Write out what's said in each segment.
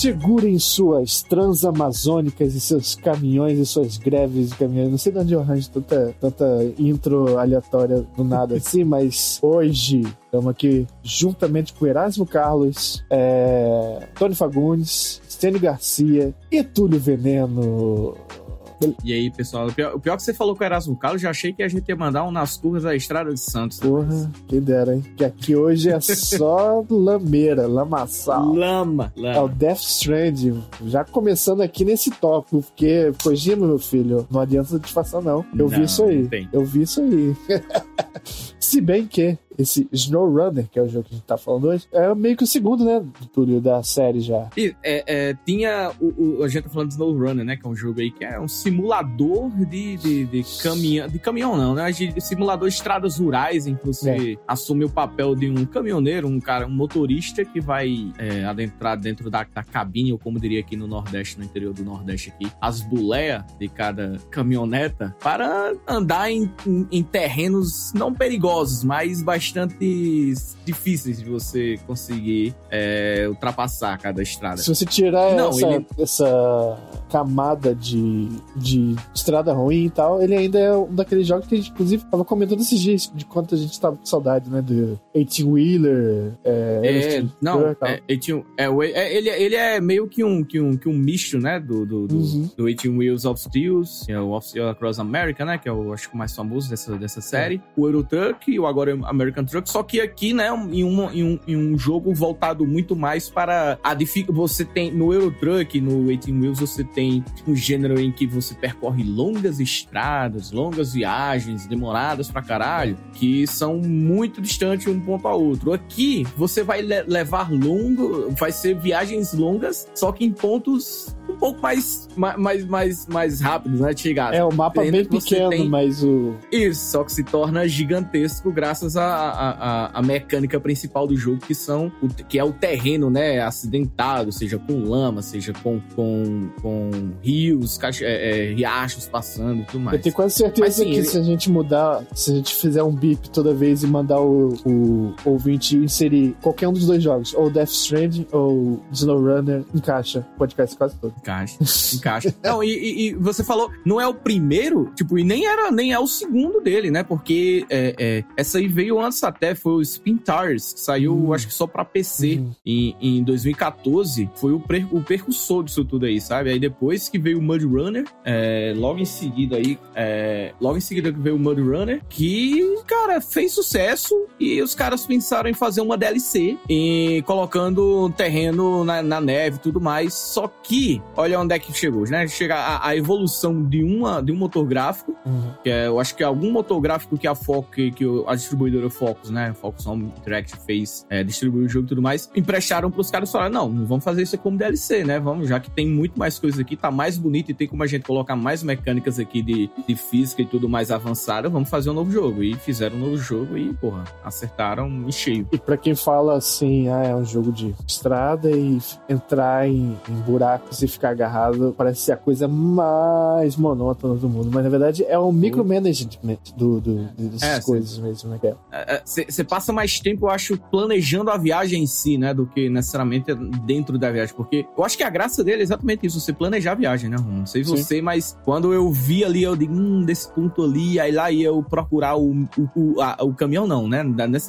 Segurem suas transamazônicas e seus caminhões e suas greves de caminhões. Não sei de onde eu arranjo tanta, tanta intro aleatória do nada assim, mas hoje estamos aqui juntamente com Erasmo Carlos, é, Tony Fagundes, Stênio Garcia e Túlio Veneno. E aí, pessoal, o pior, o pior que você falou com o Erasmo Carlos, já achei que a gente ia mandar um nas curvas da Estrada de Santos. Porra, quem dera, hein? Que aqui hoje é só lameira, lamaçal. Lama, É o lama. Death Stranding. Já começando aqui nesse tópico, porque, Kojima, meu filho, não adianta disfarçar, não. Eu vi Não, isso aí. Eu vi isso aí. Se bem que esse SnowRunner, que é o jogo que a gente tá falando hoje, é meio que o segundo, né, Túlio, da série já. E, é, é, tinha o, o- a gente tá falando de SnowRunner, né? Que é um jogo aí que é um simulador de, de, de caminhão. De caminhão, não, né? De, simulador de estradas rurais, em que você assume o papel de um caminhoneiro, um cara, um motorista que vai é, adentrar dentro da, da cabine, ou como diria aqui no Nordeste, no interior do Nordeste aqui, as boleias de cada caminhoneta para andar em, em- em terrenos não perigosos, mas bastante difíceis de você conseguir é, ultrapassar cada estrada. Se você tirar Não, essa, ele- essa camada de, de estrada ruim e tal, ele ainda é um daqueles jogos que a gente, inclusive, tava comentando esses dias de quanto a gente tava com saudade, né, do 18-Wheeler, é, É, não, é, é, é, ele, ele é meio que um, que um, que um misto, né, do, do, do, Uhum. do 18 Wheels of Steel, que é o Of Steel Across America, né, que é o, acho que o mais famoso dessa, dessa série, o Euro Truck e o agora American Truck, só que aqui, né, em, uma, em, um, em um jogo voltado muito mais para a dificuldade, você tem, no Euro Truck, no 18 Wheels, você tem um gênero em que você percorre longas estradas, longas viagens, demoradas pra caralho, que são muito distantes um ponto ao outro. Aqui, você vai le- levar longo, vai ser viagens longas, só que em pontos um pouco mais, ma- mais, mais, mais rápidos, né, de chegar. É, o mapa Pena bem pequeno, tem- mas o... Isso, só que se torna gigantesco graças à mecânica principal do jogo, que são o, que é o terreno, né, acidentado, seja com lama, seja com, com, com rios, cacho- é, é, riachos passando e tudo mais. Eu tenho quase certeza Mas, sim, que ele- se a gente mudar, se a gente fizer um bip toda vez e mandar o, o ouvinte inserir qualquer um dos dois jogos, ou Death Stranding ou SnowRunner, encaixa o podcast quase todo. Encaixa, encaixa. Não, e, e- e você falou, não é o primeiro, tipo, e nem era, nem é o segundo dele, né? Porque é, é, essa aí veio antes até, foi o Spin Tires, que saiu, Hum. acho que só pra PC Uhum. em, em 2014. Foi o, pre, o percussor disso tudo aí, sabe? Aí depois que veio o Mud Runner, é, logo em seguida aí, é, logo em seguida que veio o Mud Runner, que, cara, fez sucesso e os caras pensaram em fazer uma DLC e colocando terreno na, na neve e tudo mais. Só que, olha onde é que chegou, né? Chega a, a evolução de, uma, de um motor gráfico, Uhum. que é, eu acho que é algum motor gráfico que a Fox, que, a distribuidora Focus, né? Focus Home Interactive fez, é, distribuiu o jogo e tudo mais, emprestaram pros caras e falaram, não, não vamos fazer isso como DLC, né? Vamos, já que tem muito mais coisas aqui, tá mais bonito e tem como a gente colocar mais mecânicas aqui de, de física e tudo mais avançada, vamos fazer um novo jogo. E fizeram um novo jogo e, porra, acertaram em cheio. E pra quem fala assim, ah, é um jogo de estrada e entrar em, em buracos e ficar agarrado parece ser a coisa mais monótona do mundo. Mas na verdade é um micromanagement do, do, dessas É, sim. Coisas mesmo, né? que é. Você passa mais tempo, eu acho, planejando a viagem em si, né? Do que necessariamente dentro da viagem. Porque eu acho que a graça dele é exatamente isso, você planejar a viagem, né? Não sei Sim. você, mas quando eu vi ali, eu digo, hum, desse ponto ali, aí lá ia eu procurar o, o, o, a- o caminhão, não, né?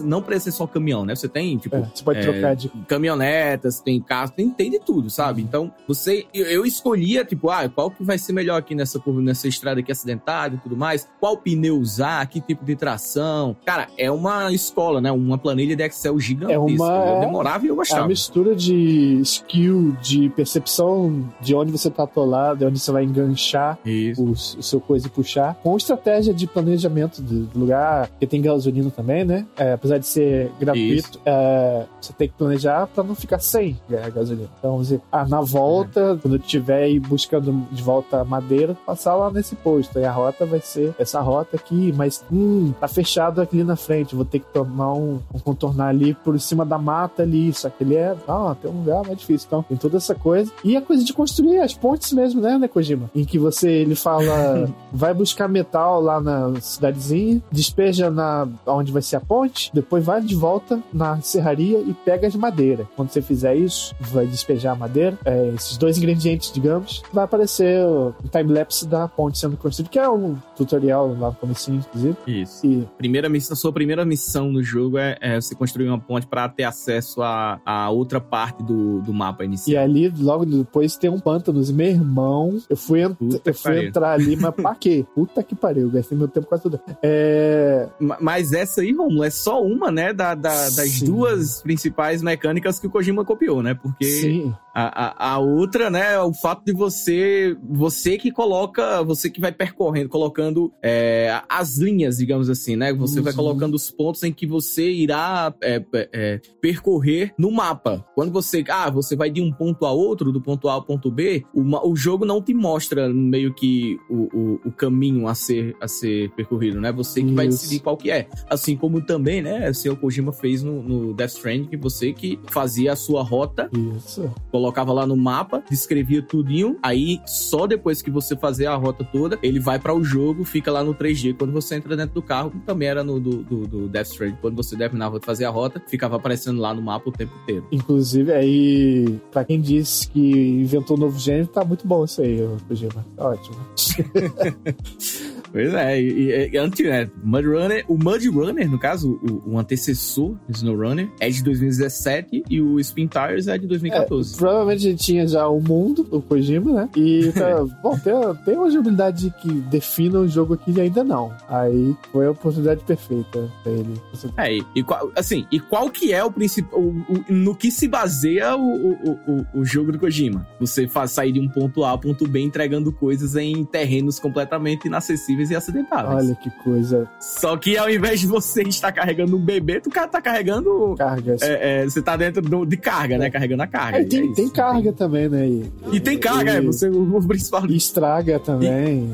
Não precisa ser só caminhão, né? Você tem, tipo, É, você pode é, trocar de. caminhonetas, tem carro, tem, tem de tudo, sabe? Então, você. Eu, eu escolhia, tipo, ah, qual que vai ser melhor aqui nessa curva, nessa estrada aqui acidentada e tudo mais, qual pneu usar, que tipo de tração. Cara, é uma escola, né? Uma planilha de Excel gigantesca. É uma- Eu demorava e eu É a gostava. mistura de skill, de percepção de onde você tá atolado, de onde você vai enganchar Isso. o, o seu coisa e puxar, com estratégia de planejamento do, lugar, que tem gasolina também, né? É, apesar de ser gratuito, é, você tem que planejar pra não ficar sem é, gasolina. Então, você, ah, na volta, quando eu estiver aí buscando de volta madeira, passar lá nesse posto. Aí a rota vai ser essa rota aqui, mas hum, tá fechado aqui na frente. vou ter que tomar um, um contornar ali por cima da mata ali, só que ele é, ah, tem um lugar mais difícil, então tem toda essa coisa. E a coisa de construir as pontes mesmo, né, né, Kojima? Em que você, ele fala, vai buscar metal lá na cidadezinha, despeja na onde vai ser a ponte, depois vai de volta na serraria e pega as madeiras. Quando você fizer isso, vai despejar a madeira, é, esses dois ingredientes, digamos, vai aparecer o time-lapse da ponte sendo construída, que é um tutorial lá no comecinho, inclusive. Isso. E Primeira missão, sua primeira missão no jogo é, é você construir uma ponte pra ter acesso a, a outra parte do, do mapa E inicial. ali, logo depois, tem um pântano. E, meu irmão, eu fui, ent- eu fui pariu. entrar ali, mas pra quê? Puta que pariu, gastei meu tempo quase tudo. É. Ma- Mas essa aí, Romulo, é só uma, né, da, da- das Sim. duas principais mecânicas que o Kojima copiou, né? Porque Sim, a, a, a outra, né, é o fato de você, você que coloca, você que vai percorrendo, colocando é, as linhas, digamos assim, né? Você vai Uhum. colocando os pontos em que você irá é, é, é, percorrer no mapa. Quando você, ah, você vai de um ponto a outro, do ponto A ao ponto B, o, jogo não te mostra meio que o, o, o caminho a ser, a ser percorrido, né? Você que vai Isso. decidir qual que é. Assim como também, né, o seu Kojima fez no, no Death Stranding, que você que fazia a sua rota isso. colocava lá no mapa, descrevia tudinho, aí só depois que você fazer a rota toda, ele vai para o jogo, fica lá no 3D. Quando você entra dentro do carro, também era no do, do, do Death Stranding. Quando você terminava de fazer a rota, ficava aparecendo lá no mapa o tempo inteiro. Inclusive, aí, pra quem disse que inventou um novo gênero, tá muito bom isso aí, Kojima. Tá ótimo. Pois é, e, e, antes, né, Mud Runner, o Mud Runner, no caso, o, o antecessor do Snow Runner, é de 2017 e o Spin Tires é de 2014. Provavelmente ele tinha já o mundo, o Kojima, né? E, tá, bom, tem, tem uma jogabilidade que defina o jogo aqui ainda não. Aí foi a oportunidade perfeita pra ele. É, e, e qual, assim, e qual que é o principal, no que se baseia o, o, o, o jogo do Kojima? Você faz sair de um ponto A ao ponto B entregando coisas em terrenos completamente inacessíveis e acidentáveis. Olha que coisa. Só que ao invés de você estar carregando um bebê, tu cara tá carregando... Cargas. é, é, você tá dentro do- de carga, né? Carregando a carga. E é tem, isso. tem carga também, né? E, E tem carga, e- é, você, o, o principal e estraga também.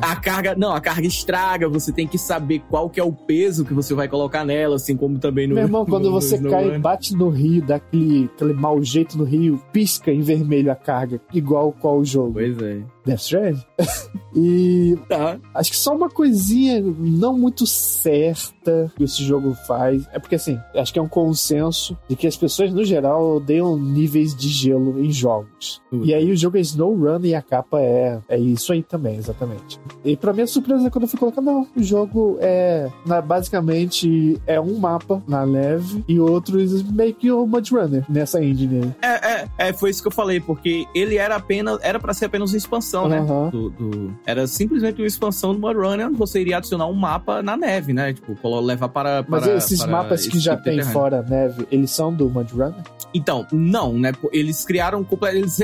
A carga, não, a carga estraga, você tem que saber qual que é o peso que você vai colocar nela, assim como também no... Meu irmão, quando no- no você Snow cai, Runner. bate no rio, dá aquele, aquele mau jeito no rio, pisca em vermelho a carga, igual qual o jogo. Pois é. Death Stranding. e Tá. acho que só uma coisinha não muito certa que esse jogo faz. É porque, assim, acho que é um consenso de que as pessoas, no geral, odeiam níveis de gelo em jogos. Tudo. E aí o jogo é Snow Run e a capa é, é isso aí também, exatamente. E pra minha surpresa, quando eu fui colocar, não, o jogo é na- basicamente é um mapa na neve e outros meio que o Mud Runner nessa engine aí. É, é, é, foi isso que eu falei, porque ele era apenas, era pra ser apenas uma expansão, né? Aham. Do, do- era simplesmente uma expansão do Mud Runner, onde você iria adicionar um mapa na neve, né? Tipo, levar para. Mas para- esses para mapas que esse já tipo tem terreno. fora neve, eles são do Mud Runner? Então, não, né? Eles criaram. Eles,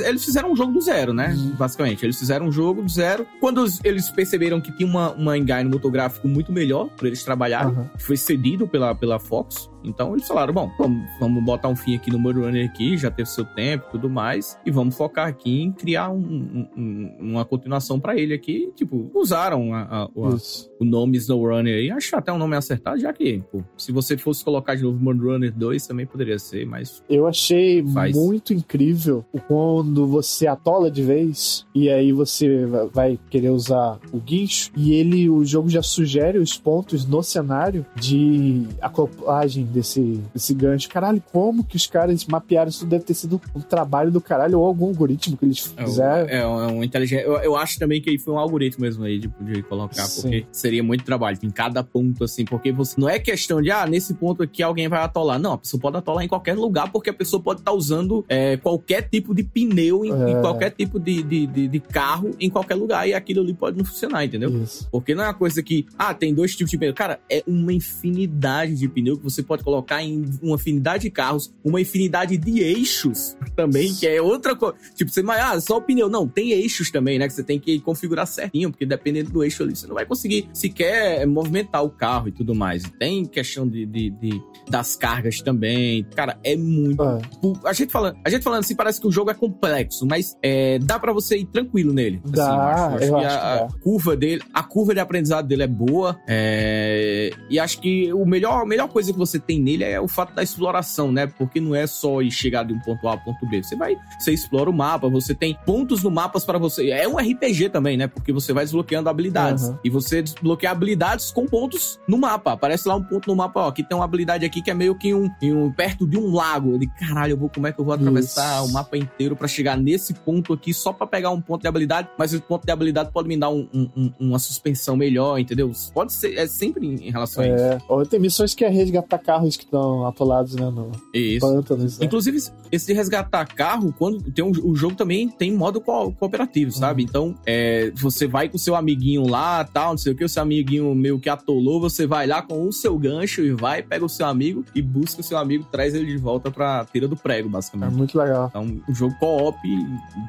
eles fizeram um jogo do zero, né? Uhum. Basicamente. Eles fizeram um jogo do zero. Quando eles perceberam que tinha uma, uma engine motográfico muito melhor para eles trabalharem, Aham. foi cedido pela, pela Fox. Então eles falaram: bom, vamos, vamos botar um fim aqui no Runner aqui, já teve seu tempo e tudo mais, e vamos focar aqui em criar um- um- um- uma continuação para ele aqui. Tipo, usaram a- a- o- a- o nome Snow Runner aí. Acho até um nome acertado, já que, pô, se você fosse colocar de novo Mud Runner 2, também poderia ser, mas Eu achei Faz. muito incrível quando você atola de vez e aí você va- vai querer usar o guincho e ele, o jogo já sugere os pontos no cenário de acoplagem desse, desse gancho. Caralho, como que os caras mapearam isso? Deve ter sido um trabalho do caralho ou algum algoritmo que eles É, fizeram. é, um- é um inteligente. Eu, eu acho também que aí foi um algoritmo mesmo aí de, de colocar, Sim. porque seria muito trabalho em cada ponto, assim, porque você não é questão de, ah, nesse ponto aqui alguém vai atolar. Não, a pessoa pode atolar em qualquer lugar, porque a pessoa pode estar usando é, qualquer tipo de pneu em, em É. qualquer tipo de, de, de, de carro em qualquer lugar e aquilo ali pode não funcionar, entendeu? Isso. Porque não é uma coisa que, ah, tem dois tipos de pneu. Cara, é uma infinidade de pneu que você pode pode colocar em uma infinidade de carros, uma infinidade de eixos também, que é outra coisa. Tipo, você, mas, ah, só o pneu. Não, tem eixos também, né? Que você tem que configurar certinho, porque dependendo do eixo ali, você não vai conseguir sequer movimentar o carro e tudo mais. Tem questão de, de, de das cargas também. Cara, é muito. Ah. A gente falando, a gente falando assim, parece que o jogo é complexo, mas é, dá para você ir tranquilo nele. Assim, Dá, eu acho, eu que acho a, a curva dele, a curva de aprendizado dele é boa. é, e acho que o melhor, a melhor coisa que você tem nele é o fato da exploração, né? Porque não é só ir chegar de um ponto A ao ponto B. Você vai, você explora o mapa, você tem pontos no mapa para você. É um RPG também, né? Porque você vai desbloqueando habilidades. Aham. E você desbloqueia habilidades com pontos no mapa. Aparece lá um ponto no mapa, ó. Aqui tem uma habilidade aqui que é meio que um, um- perto de um lago. Ele, caralho, eu vou, como é que eu vou atravessar Isso. o mapa inteiro pra chegar nesse ponto aqui só pra pegar um ponto de habilidade? Mas esse ponto de habilidade pode me dar um- um- um- uma suspensão melhor, entendeu? Pode ser, é sempre em relação a isso. É, tem missões que é resgatar carros que estão atolados, né, no Isso. pântanos. né? Inclusive, esse de resgatar carro, quando tem um, o jogo também tem modo co- cooperativo, sabe? Então, é, você vai com o seu amiguinho lá, tal, não sei o que, o seu amiguinho meio que atolou, você vai lá com o seu gancho e vai, pega o seu amigo e busca o seu amigo, traz ele de volta pra tira do prego, É basicamente. muito legal. Então, um jogo co-op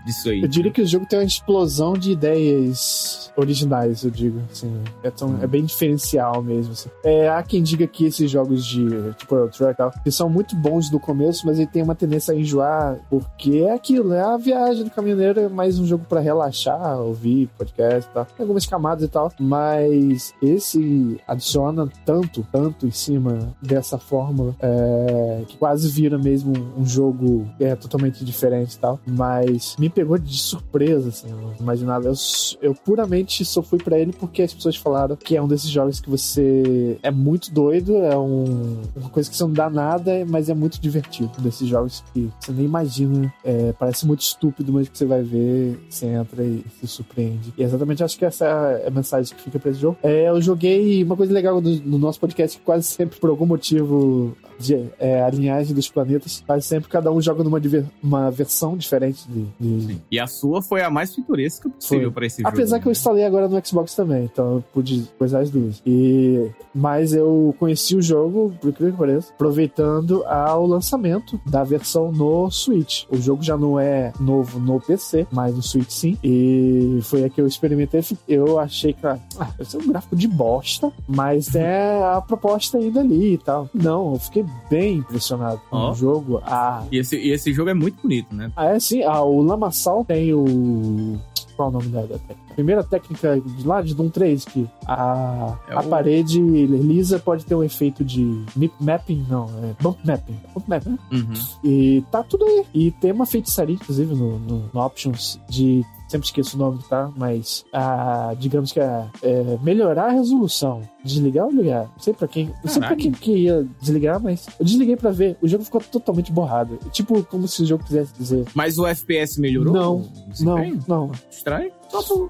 disso aí. Eu diria que o jogo tem uma explosão de ideias originais, eu digo. Assim, é, tão- é bem diferencial mesmo. assim. É, há quem diga que esses jogos de tipo e tal, que são muito bons no começo, mas ele tem uma tendência a enjoar, porque é aquilo, é a viagem do caminhoneiro, é mais um jogo pra relaxar, ouvir podcast e tal. Tem algumas camadas e tal, mas esse adiciona tanto, tanto em cima dessa fórmula, é, que quase vira mesmo um jogo é, totalmente diferente e tal. Mas me pegou de surpresa, assim, eu não imaginava. Eu, eu puramente só fui pra ele porque as pessoas falaram que é um desses jogos que você é muito doido, é um, uma coisa que você não dá nada, mas é muito divertido. Desses jogos que você nem imagina, é, parece muito estúpido, mas que você vai ver, você entra e se surpreende. E exatamente acho que essa é a mensagem que fica pra esse jogo. É, eu joguei uma coisa legal do- no nosso podcast, que quase sempre, por algum motivo de é, a linhagem dos planetas, quase sempre cada um joga numa diver- uma versão diferente de. de- E a sua foi a mais pitoresca possível pra esse jogo. Apesar que eu né? instalei agora no Xbox também, então eu pude coisar as duas. E mas eu conheci o jogo, por incrível que pareça, aproveitando ao lançamento da versão no Switch. O jogo já não é novo no PC, mas no Switch sim. E foi a que eu experimentei. Eu achei que ah, vai ser um gráfico de bosta, mas é a proposta ainda ali e tal. Não, eu fiquei bem impressionado com Ó. o jogo. A E esse, e esse jogo é muito bonito, né? ah, é sim. Ah, o Lamaçal tem o. Qual é o nome da, da técnica? Primeira técnica de lá de Doom 3, que a, É a o- parede lisa pode ter um efeito de nip mapping, não, é bump mapping. Bump mapping, né? Uhum. E tá tudo aí. E tem uma feitiçaria, inclusive, no, no, no Options de. Sempre esqueço o nome, tá? Mas, ah, digamos que é, é melhorar a resolução. Desligar ou ligar? Não sei pra quem. Não sei pra quem que ia desligar, mas eu desliguei pra ver. O jogo ficou totalmente borrado. Tipo, como se o jogo quisesse dizer. Mas o FPS melhorou? Não? Não, não. Estranho?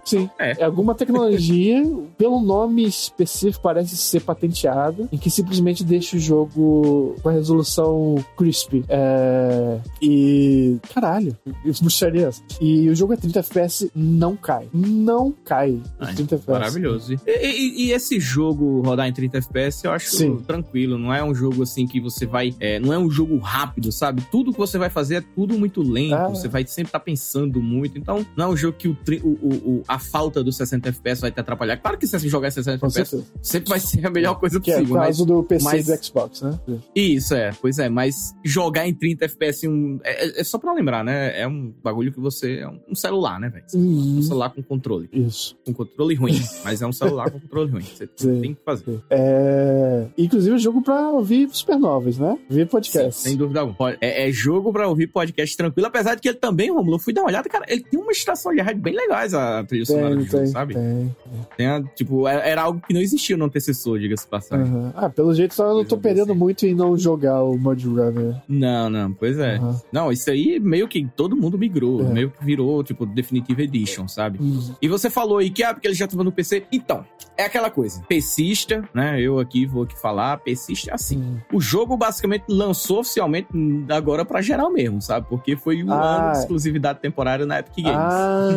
Sim. É. É alguma tecnologia, pelo nome específico, parece ser patenteada, em que simplesmente deixa o jogo com a resolução crispy. É... E. Caralho, isso bucharia essa. E o jogo é 30 FPS, não cai. Não cai. Ai, 30 FPS. Maravilhoso. E, e- e esse jogo rodar em 30 FPS, eu acho Sim. tranquilo. Não é um jogo assim que você vai. é, não é um jogo rápido, sabe? Tudo que você vai fazer é tudo muito lento. Ah. Você vai sempre estar pensando muito. Então, não é um jogo que o, o- o- o- a falta dos 60 FPS vai te atrapalhar. Claro que se você jogar em 60 Com FPS, sempre vai ser a melhor coisa Que é o possível. mas- caso do PC mas- e do Xbox, né? Isso, é. Pois é, mas jogar em 30 FPS um, é, é- é só pra lembrar, né? É um bagulho que você. É um, um celular, né, velho? Um Hum, celular com controle. Isso. Com controle ruim. mas é um celular com controle ruim. Você Sim. tem que fazer. É... Inclusive, o jogo pra ouvir supernovas, né? Ver podcast. Sim, sem dúvida alguma. É, é jogo pra ouvir podcast tranquilo, apesar de que ele também, Romulo, eu fui dar uma olhada, cara, ele tem uma estação de rádio bem legais a trilha sonora Tem, do jogo, tem, sabe? tem. Tem a- tipo, era, era algo que não existia no antecessor, diga-se passagem. Aham. Ah, pelo jeito só eu não tô perdendo assim. muito em não jogar o Mud Runner. Não, não, pois é. Aham. Não, isso aí meio que todo mundo migrou, É. meio que virou, tipo, Definitive Edition, sabe? Hum. E você falou aí que, ah, porque ele já tava no PC. Então, é aquela coisa. PCista, né? Eu aqui vou aqui falar, é assim. Hum. O jogo basicamente lançou oficialmente agora pra geral mesmo, sabe? Porque foi um Ah. ano de exclusividade temporária na Epic Games. Ah,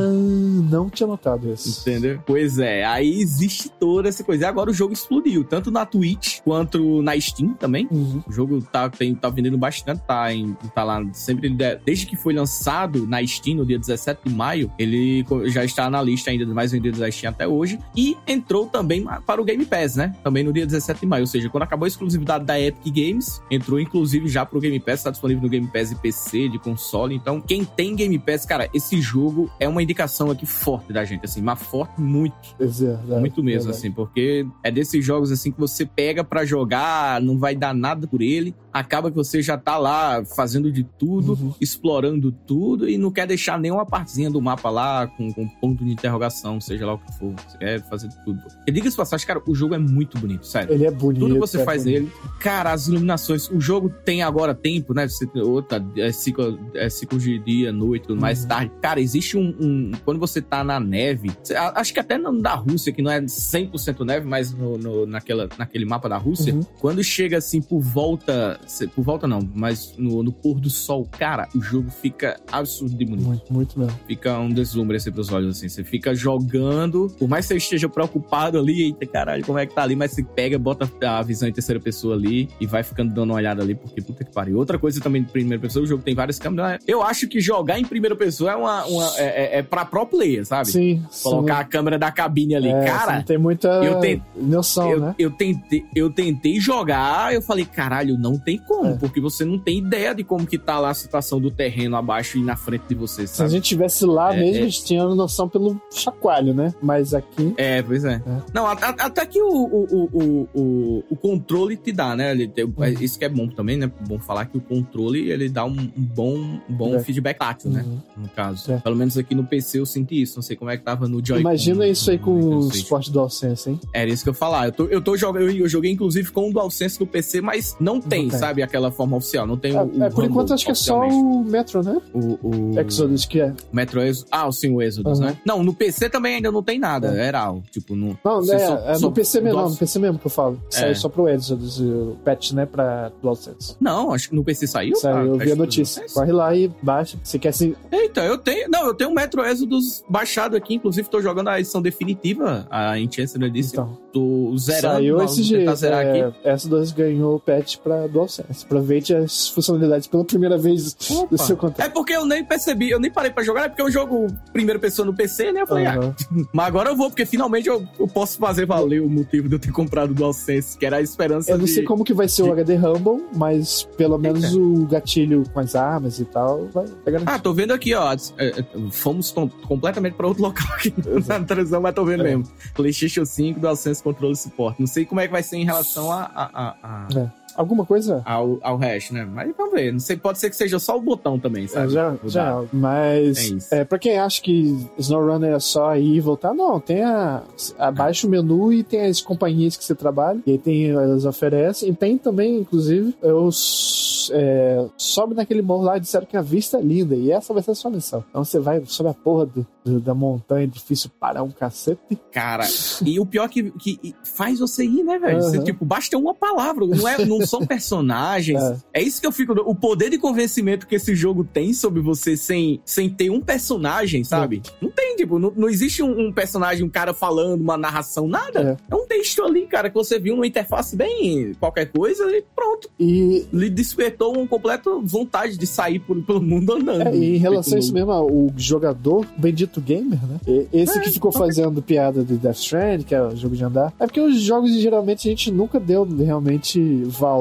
não tinha notado isso. Entendeu? Pois é, aí existe toda essa coisa. E agora o jogo explodiu, tanto na Twitch quanto na Steam também. Uhum. O jogo tá, tem, tá vendendo bastante, tá, em, tá lá sempre. Desde que foi lançado na Steam no dia 17 de maio, ele já está na lista ainda dos mais vendidos da Steam até hoje. E entrou também para o Game Pass, né? Também no dia 17 de maio. Ou seja, quando acabou a exclusividade da Epic Games, entrou inclusive já pro Game Pass, tá disponível no Game Pass de PC, de console. Então, quem tem Game Pass, cara, esse jogo é uma indicação aqui forte da gente, assim, mas forte muito. Exato. Muito mesmo, assim, porque é desses jogos assim que você pega para jogar, não vai dar nada por ele, acaba que você já tá lá fazendo de tudo, Uhum. explorando tudo e não quer deixar nenhuma partezinha do mapa lá com, com ponto de interrogação, seja lá o que for. Você quer fazer de tudo. E diga-se passagem, cara, o jogo é muito bonito, sério. Ele é bonito. Tudo que você é faz bonito. nele. Cara, as iluminações. O jogo tem agora tempo, né? Você, outra, é ciclo, é ciclo de dia, noite, tudo mais Uhum. tarde. Cara, existe um, um- Quando você tá na neve. acho que até no da Rússia, que não é 100% neve, mas no, no- naquela, naquele mapa da Rússia. Uhum. Quando chega assim por volta. Por volta não, mas no, no pôr do sol, cara, o jogo fica absurdo de bonito Muito, muito mesmo. fica um deslumbre assim pros olhos, assim. Você fica jogando, por mais que você esteja preocupado ali, eita caralho, como é que tá ali, mas você pega, bota a visão em terceira pessoa ali e vai ficando dando uma olhada ali, porque puta que pariu. Outra coisa também de primeira pessoa, o jogo tem várias câmeras. né? Eu acho que jogar em primeira pessoa é uma. uma- é, é, é pra pro player, sabe? Sim. Colocar a câmera da cabine ali. sim. É, você Cara, tem muita eu tenho- noção, eu, né? eu, tentei, eu tentei jogar, eu falei, caralho, não tem como, É. porque você não tem ideia de como que tá lá a situação do terreno abaixo e na frente de você, Se a sabe? gente tivesse lá É, mesmo, é. a gente tinha noção pelo chacoalho, né? Mas aqui. É, pois é. É. Não, a- a- até que o, o, o, o, o- controle te dá, né? Ele tem- Uhum. Isso que é bom também, né? Bom falar que o controle, ele dá um, um bom, um bom feedback tátil, né? Uhum. No caso. Pelo menos aqui no PC eu senti isso. Não sei como é que tava no Joy-Con. Imagina isso aí com o suporte DualSense, hein? Era isso que eu ia falar. Eu, tô, eu, tô jogando, eu, eu joguei inclusive com o DualSense no PC, mas não tem, tem. sabe? Aquela forma oficial. Não tem É, o, é, por enquanto, acho que é só o Metro, né? o, o Exodus que é. Metro Exodus. Ah, sim, o Exodus, Uhum. né? Não, no PC também ainda não tem nada. É. Era algo. Tipo, no. Não, é, só- é só- no PC mesmo, Dual- não, no PC mesmo que eu falo. Saiu É. só pro Exodus, o patch, né, pra DualSense. Não, acho que no PC saiu. Saiu, tá? eu vi a notícia. Corre lá e baixa. Você quer se. Eita, eu tenho. Não, eu tenho o Metro Exodus baixado aqui. Inclusive, tô jogando a edição definitiva, a Enchanted Edition. Então, Tô zerando. saiu esse jeito. zerar aqui. É, S2 ganhou o patch pra DualSense. Aproveite as funcionalidades pela primeira vez do Opa. seu É contrato. porque eu nem percebi, eu nem parei pra jogar, é porque eu jogo primeira pessoa no PC, né? Eu falei, ah, Aham. mas agora eu vou, porque finalmente eu, eu posso fazer valer o motivo de eu ter comprado o DualSense, que era a esperança Eu não de... sei como que vai ser o de- HD Rumble, mas pelo menos Eita. o gatilho com as armas e tal vai, vai garantir. Ah, tô vendo aqui, ó. é, é, Fomos tom- completamente pra outro local aqui na televisão, mas tô vendo É. mesmo. PlayStation 5, DualSense Controle Suporte. Não sei como é que vai ser em relação a, a- a- a- Alguma coisa? ao, ao resto, né? Mas vamos ver. Não sei, pode ser que seja só o botão também, É, sabe? já, Mudar. já, mas É é, pra quem acha que SnowRunner é só ir e voltar, não, tem a, abaixo o menu e tem as companhias que você trabalha, e aí tem, elas oferecem, e tem também, inclusive, eu é, sobe naquele morro lá e disseram que a vista é linda, e essa vai ser a sua missão. Então você vai sobre a porra do- do- da montanha, difícil parar um cacete. Cara, e o pior que, que faz você ir, né, velho? Você, Aham. tipo, basta uma palavra. Não, é, não são personagens. É. É. isso que eu fico. O poder de convencimento que esse jogo tem sobre você sem, sem ter um personagem, sabe? Não tem, tipo, não, não existe um, um personagem, um cara falando, uma narração, nada. É. um texto ali, cara, que você viu numa interface bem qualquer coisa e pronto. E Lhe despertou uma completa vontade de sair por, pelo mundo andando. É, e em relação a isso Feito mesmo, o jogador, o bendito gamer, né? E- Esse É, que ficou fazendo piada de Death Stranding, que é o jogo de andar. É porque os jogos, geralmente, a gente nunca deu realmente valor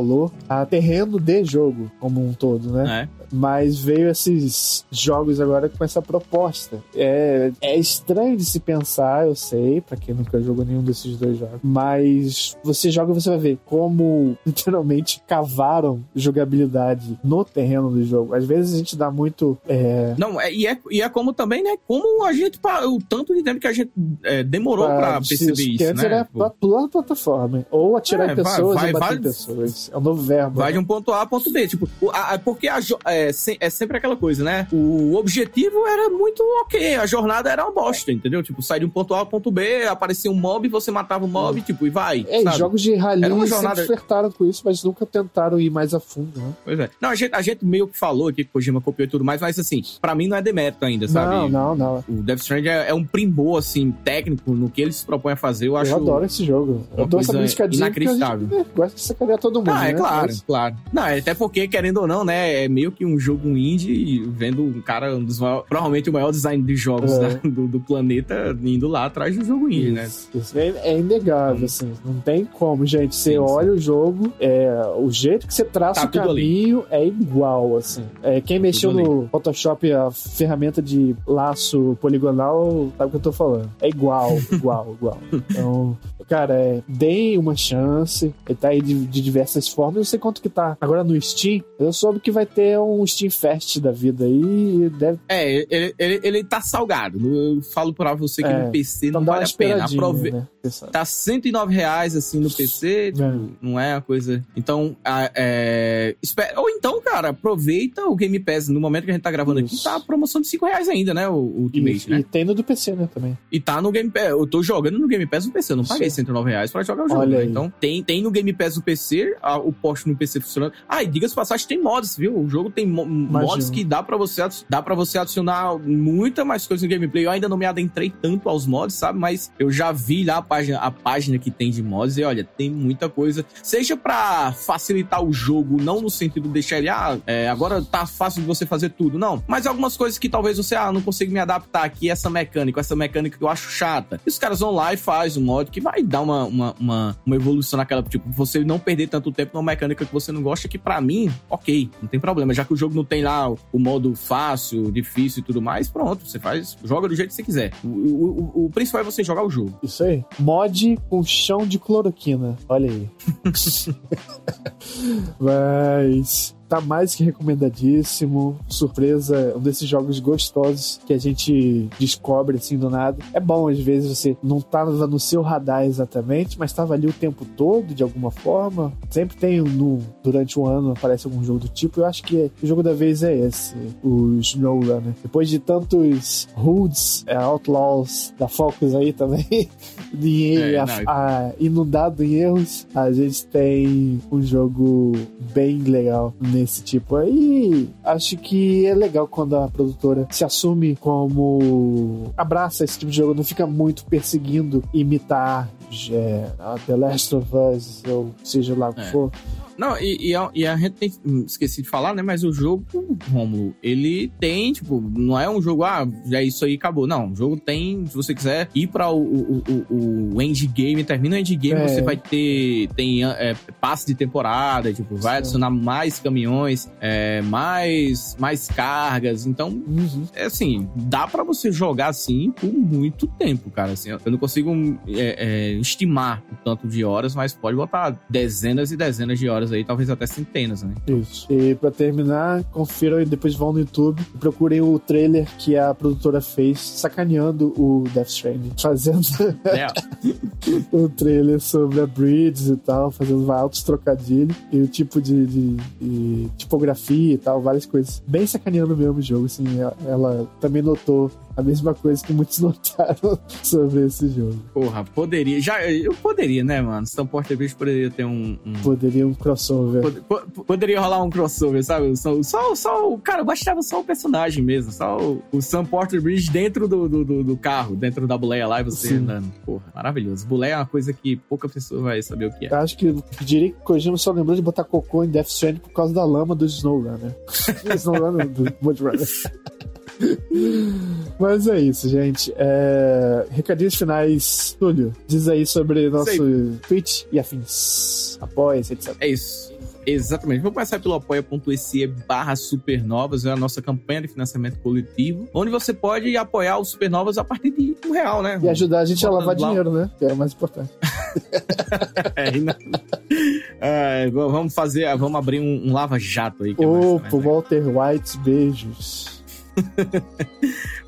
a terreno de jogo como um todo, né? É. Mas veio esses jogos agora com essa proposta. É, é estranho de se pensar, eu sei, pra quem nunca jogou nenhum desses dois jogos. Mas você joga e você vai ver como literalmente cavaram jogabilidade no terreno do jogo. Às vezes a gente dá muito. é, Não, é, e, é, e é como também, né? Como a gente, o tanto de tempo que a gente é, demorou pra, perceber isso, antes né? era pular a plataforma. Ou atirar É, em vai- pessoas vai- e bater vai- pessoas. É um novo verbo. Vai né? de um ponto A a ponto B. Tipo, a- a- porque a jo- é, é, é sempre aquela coisa, né? O objetivo era muito ok, a jornada era uma bosta, entendeu? Tipo, sair de um ponto A ao ponto B, aparecia um mob, você matava o mob, é. tipo, e vai. É, sabe? jogos de rally era uma jornada... sempre flertaram com isso, mas nunca tentaram ir mais a fundo, né? Pois é. Não, a gente, a gente meio que falou aqui que Kojima copiou e tudo mais, mas assim, pra mim não é demérito ainda, sabe? Não, não, não. O Death Stranding é, é um primor, assim, técnico no que ele se propõe a fazer, eu acho. Eu adoro esse jogo. Eu dou essa músicadinha inacreditável. É, gosta de sacanear todo mundo. Ah, é né? claro, mas... claro. Não, é até porque, querendo ou não, né, é meio que um jogo indie, vendo um cara, um dos maiores, provavelmente o maior design de jogos é. né, do, do, planeta, indo lá atrás do jogo indie, né? isso, né? Isso é, é inegável, hum. assim, não tem como, gente. Você sim, olha sim. o jogo, é, o jeito que você traça tá o caminho ali. é igual, assim. É, quem mexeu no Photoshop, a ferramenta de laço poligonal, sabe o que eu tô falando. É igual, igual, igual. Então, cara, é, deem uma chance. Ele tá aí de, de, diversas formas. Eu não sei quanto que tá agora no Steam. Eu soube que vai ter um Steam Fest da vida aí. Deve... É, ele, ele, ele tá salgado. Eu falo pra você que é, no PC então não vale a pena. Aprove... Né? Tá 109 reais assim no PC. Tipo, é. Não é a coisa. Então, é... ou então, cara, aproveita o Game Pass no momento que a gente tá gravando Isso. aqui. Tá a promoção de 5 reais ainda, né? O, o Ultimate, né? E tem no do PC, né? Também. E tá no Game Pass. Eu tô jogando no Game Pass no PC. Eu não paguei Sim. 109 reais pra jogar o jogo. Né? Então, tem, tem no Game Pass do PC, a, o post no PC funcionando. Ah, e diga-se passagem, tem mods, viu? O jogo tem mo mods que dá pra, você, dá pra você adicionar muita mais coisa no gameplay. Eu ainda não me adentrei tanto aos mods, sabe? Mas eu já vi lá a página, a página que tem de mods e olha, tem muita coisa. Seja pra facilitar o jogo, não no sentido de deixar ele, ah, é, agora tá fácil de você fazer tudo. Não. Mas algumas coisas que talvez você, ah, não consigo me adaptar aqui, essa mecânica, essa mecânica que eu acho chata. E os caras vão lá e faz um mod que vai dar uma, uma, uma, uma evolução naquela, tipo, você não perder tanto tempo numa mecânica que você não gosta, que para mim, ok, não tem problema. Já que o jogo não tem lá o modo fácil, difícil e tudo mais, pronto, você faz, joga do jeito que você quiser. O, o, o, o principal é você jogar o jogo. Isso aí. Mod com chão de cloroquina. Olha aí. Mas tá mais que recomendadíssimo. Surpresa, um desses jogos gostosos que a gente descobre assim do nada. É bom, às vezes, você não tá no seu radar exatamente, mas tava ali o tempo todo, de alguma forma. Sempre tem no, durante um ano aparece algum jogo do tipo. Eu acho que o jogo da vez é esse, o SnowRunner. Depois de tantos Hoods, é, Outlaws da Focus aí também, de é, a, a, inundado em erros, a gente tem um jogo bem legal nesse tipo. Aí acho que é legal quando a produtora se assume como abraça esse tipo de jogo, não fica muito perseguindo imitar é, The Last of Us, ou seja lá o que é. for. Não, e, e, a, e, a, gente tem, esqueci de falar, né? Mas o jogo, Romulo, ele tem, tipo, não é um jogo, ah, é isso aí, acabou. Não, o jogo tem, se você quiser ir para o, o, o, o endgame, termina o endgame, é. você vai ter, tem é, passe de temporada, tipo, vai Sim. adicionar mais caminhões, é, mais, mais cargas. Então, uhum. é assim, dá para você jogar assim por muito tempo, cara. Assim, eu não consigo é, é, estimar o tanto de horas, mas pode botar dezenas e dezenas de horas aí, talvez até centenas, né? Isso. E pra terminar, confiram e depois vão no YouTube e procurem o trailer que a produtora fez sacaneando o Death Stranding. Fazendo é. o trailer sobre a Bridge e tal, fazendo altos trocadilhos e o tipo de, de, de, tipografia e tal, várias coisas. Bem sacaneando mesmo o jogo, assim. Ela também notou a mesma coisa que muitos notaram sobre esse jogo. Porra, poderia. Já, eu poderia, né, mano? São Porter Bridge poderia ter um, um. Poderia um crossover. Pod, pod, poderia rolar um crossover, sabe? Só, só, só o. Cara, bastava só o personagem mesmo. Só o, o Sam Porter Bridge dentro do, do, do, do carro, dentro da boleia lá e você Sim. andando. Porra, maravilhoso. Boleia é uma coisa que pouca pessoa vai saber o que é. Eu acho que diria que Kojima só lembrou de botar cocô em Death Stranding por causa da lama do SnowRunner. SnowRunner do Mudrunner. Mas é isso, gente. É... Recadinhos finais. Túlio, diz aí sobre nosso Sei. Twitch e afins. Apoia-se, etc. É isso. Exatamente. Vou começar pelo apoia.se barra supernovas, é a nossa campanha de financiamento coletivo, onde você pode apoiar os supernovas a partir de um real, né? E ajudar a gente a lavar dinheiro, né? Que é o mais importante. é, não... é, vamos fazer, vamos abrir um, um lava-jato aí. É Opa, mais, Walter White, beijos.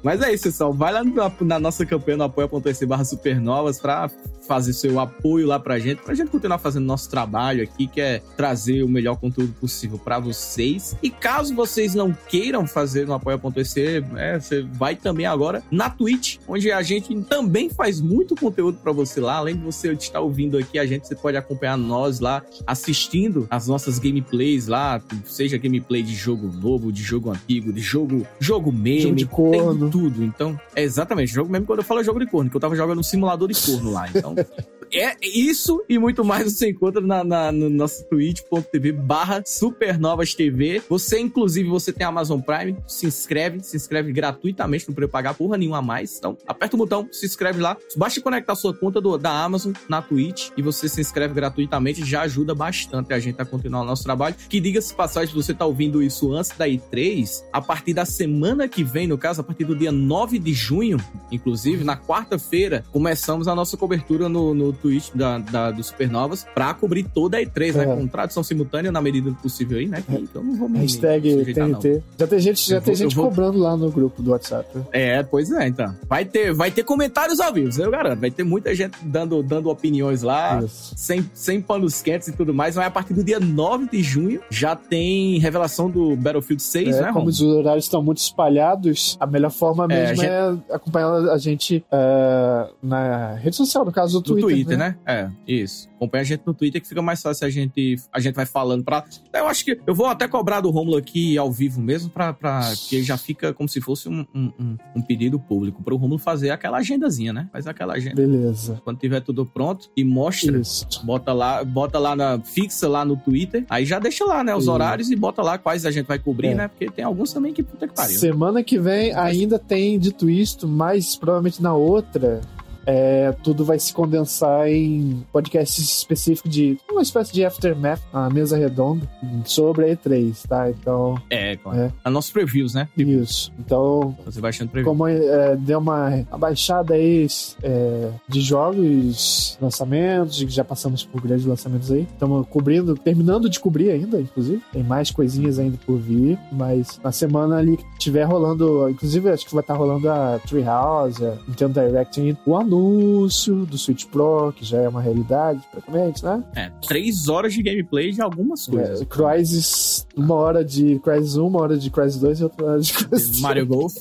Mas é isso, pessoal. Vai lá na, na nossa campanha no apoia.se barra supernovas pra fazer seu apoio lá pra gente, pra gente continuar fazendo nosso trabalho aqui, que é trazer o melhor conteúdo possível para vocês. E caso vocês não queiram fazer no apoia.se, é, você vai também agora na Twitch, onde a gente também faz muito conteúdo para você lá. Além de você estar ouvindo aqui a gente, você pode acompanhar nós lá assistindo as nossas gameplays lá, seja gameplay de jogo novo, de jogo antigo, de jogo jogo meme, Jogo de corno. tem tudo. Então, é exatamente, jogo mesmo quando eu falo jogo de corno, que eu tava jogando um simulador de corno lá. Então, down. É isso e muito mais você encontra na, na, no nosso twitch.tv barra supernovas TV. Você, inclusive, você tem Amazon Prime, se inscreve, se inscreve gratuitamente, não precisa pagar porra nenhuma a mais. Então, aperta o botão, se inscreve lá. Basta conectar sua conta do, da Amazon na Twitch e você se inscreve gratuitamente, já ajuda bastante a gente a continuar o nosso trabalho. Que diga-se passagem, você tá ouvindo isso antes da E3, a partir da semana que vem, no caso, a partir do dia 9 de junho, inclusive, na quarta-feira, começamos a nossa cobertura no, no Twitch da, da, do Supernovas pra cobrir toda a E3, né? É. Com tradução simultânea na medida do possível aí, né? Que eu não vou me Hashtag sujeitar, não. TNT. Já tem gente, já Eu tem vou- gente vou- cobrando lá no grupo do WhatsApp. né? É, pois é, então. Vai ter, vai ter comentários ao vivo, eu garanto. Vai ter muita gente dando, dando opiniões lá. Isso. Sem, sem panos quentes e tudo mais, mas a partir do dia 9 de junho já tem revelação do Battlefield 6, É, né, como Romulo? os horários estão muito espalhados, a melhor forma É, mesmo é, acompanhar a gente é, na rede social, no caso do No Twitter. Twitter, né? É, isso. Acompanha a gente no Twitter que fica mais fácil a gente, a gente vai falando pra. Eu acho que eu vou até cobrar do Romulo aqui ao vivo mesmo, pra, pra que já fica como se fosse um, um, um- pedido público pro Romulo fazer aquela agendazinha, né? Faz aquela agenda. Beleza. Quando tiver tudo pronto e mostra. Isso. Bota lá, bota lá na. Fixa lá no Twitter. Aí já deixa lá, né? Os Isso. horários e bota lá quais a gente vai cobrir, É. né? Porque tem alguns também que puta que pariu. Semana que vem ainda tem dito isto, mas provavelmente na outra. É, tudo vai se condensar em podcasts específicos de uma espécie de aftermath, uma mesa redonda sobre a E3, tá? Então, É, claro. É. A nossos previews, né? isso. Então, Você vai achando preview. como é, deu uma abaixada aí é, de jogos, lançamentos, já passamos por grandes lançamentos aí. Estamos cobrindo, terminando de cobrir ainda, inclusive. Tem mais coisinhas ainda por vir, mas na semana ali que tiver rolando, inclusive acho que vai estar rolando a Treehouse, a Nintendo Direct, o anúncio do Switch Pro, que já é uma realidade, praticamente, né? É, três horas de gameplay de algumas coisas. É, Crysis, uma hora de Crysis 1, uma hora de Crysis 2 e outra hora de Crysis Mario Golf.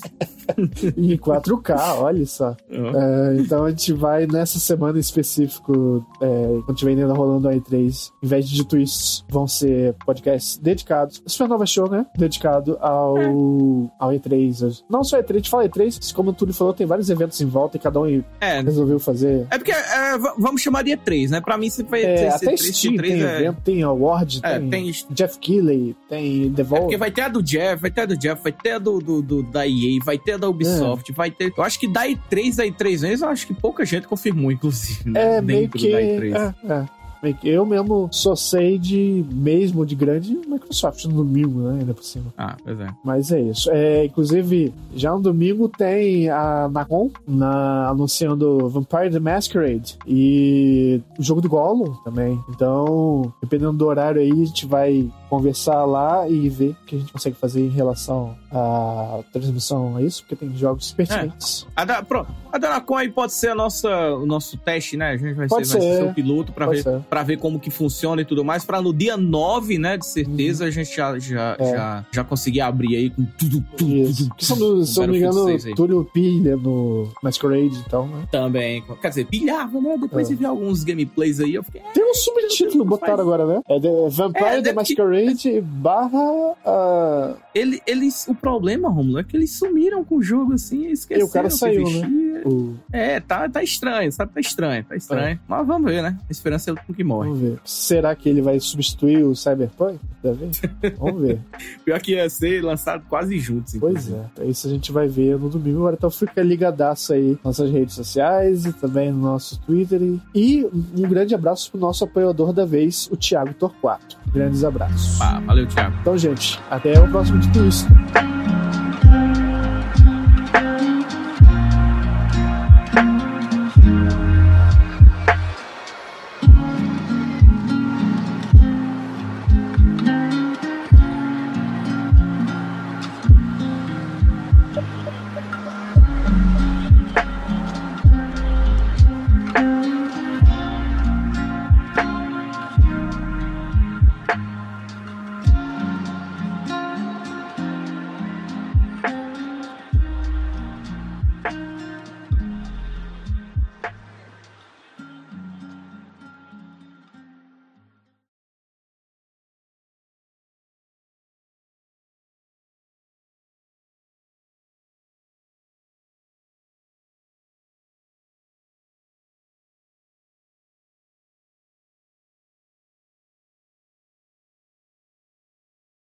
em 4K, olha só. É, então a gente vai nessa semana em específico, é, quando tiver ainda rolando a E3, em vez de twists, vão ser podcasts dedicados. Supernova Show, né? Dedicado ao, ao E3. Não só E3, a gente fala E3, mas como o Túlio falou, tem vários eventos em volta e cada um É, resolveu fazer. é porque é, vamos chamar de E3, né? Pra mim sempre vai É, ser até E3, Steam E3 tem é, evento, tem Award, é, tem, tem Jeff Keighley, tem É Devolver. porque vai ter a do Jeff, vai ter a do Jeff, vai ter a do, do, do- da EA, vai ter a da Ubisoft, É. vai ter. Eu acho que da E3 a E3 vezes, eu acho que pouca gente confirmou, inclusive. Né? É, meio Dentro que. da E3. É, é. Eu mesmo só sei de mesmo de grande Microsoft no domingo, né? Ainda por cima. Ah, pois é. Mas é isso. É, inclusive, já no domingo tem a Nacon na, anunciando Vampire the Masquerade e o jogo do Gollum também. Então, dependendo do horário aí, a gente vai conversar lá e ver o que a gente consegue fazer em relação à transmissão a isso, porque tem jogos pertinentes. A da, pronto, a da Anacom aí pode ser a nossa, o nosso teste, né? A gente vai, Pode ser, vai ser. o piloto pra Pode ver, pra ver como que funciona e tudo mais, pra no dia 9, né, de certeza, a gente já, já, É. já, já conseguir abrir aí com tudo, tudo, Isso. tudo, são do, se não me engano, 6 aí. Túlio pilha no Masquerade, então, né? Também. Quer dizer, pilhava, né? Depois É. de ver alguns gameplays aí, eu fiquei. Tem um subtítulo botaram agora, né? É The Vampire É, the deve- Masquerade barra. ah, Ele, eles, o problema, Romulo, é que eles sumiram com o jogo assim e esqueceram. E o cara saiu, o- É, tá, tá estranho, sabe? Tá estranho, tá estranho. Mas vamos ver, né? A esperança é o último que morre. Vamos ver. Será que ele vai substituir o Cyberpunk? da vez? Vamos ver. Pior que ia ser lançado quase juntos. Pois inclusive. é. Isso a gente vai ver no domingo. Agora então fica ligadaço aí nas nossas redes sociais e também no nosso Twitter. E um grande abraço pro nosso apoiador da vez, o Thiago Torquato. Grandes abraços. Valeu, Thiago. Então, gente, até o próximo tudo isso.